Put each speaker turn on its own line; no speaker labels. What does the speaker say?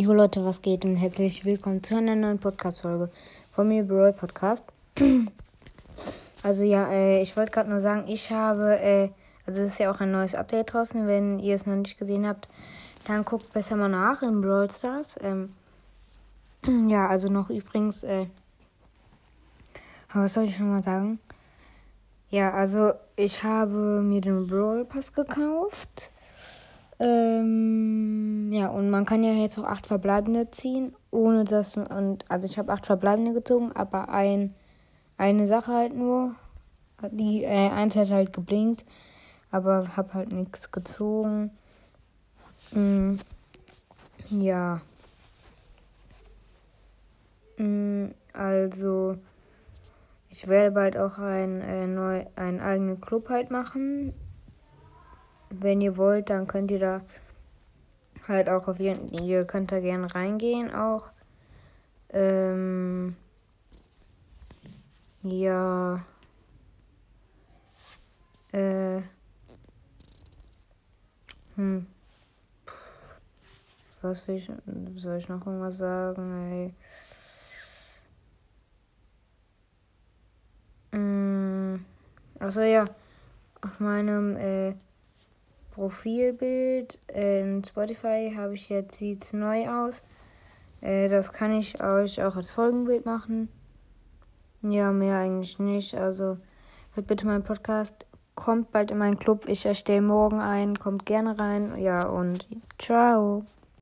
Jo Leute, was geht und herzlich willkommen zu einer neuen Podcast-Folge von mir, Brawl Podcast. also ja, äh, ich wollte gerade nur sagen, ich habe, äh, also es ist ja auch ein neues Update draußen, wenn ihr es noch nicht gesehen habt, dann guckt besser mal nach in Brawl Stars. Ähm, ja, also noch übrigens, äh, was soll ich schon mal sagen? Ja, also ich habe mir den Brawl Pass gekauft. Ähm, ja, und man kann ja jetzt auch acht Verbleibende ziehen, ohne dass und also ich habe acht Verbleibende gezogen, aber ein eine Sache halt nur, die äh, eins hat halt geblinkt, aber habe halt nichts gezogen. Mm, ja. Mm, also ich werde bald auch ein äh, neu einen eigenen Club halt machen wenn ihr wollt, dann könnt ihr da halt auch auf jeden ihr könnt da gerne reingehen auch. Ähm, ja. Äh. Hm. Was will ich, soll ich noch irgendwas sagen? Ey? Also ja, auf meinem äh, Profilbild in Spotify habe ich jetzt, sieht es neu aus. Äh, das kann ich euch auch als Folgenbild machen. Ja, mehr eigentlich nicht. Also hört bitte meinen Podcast. Kommt bald in meinen Club. Ich erstelle morgen einen. Kommt gerne rein. Ja, und ciao.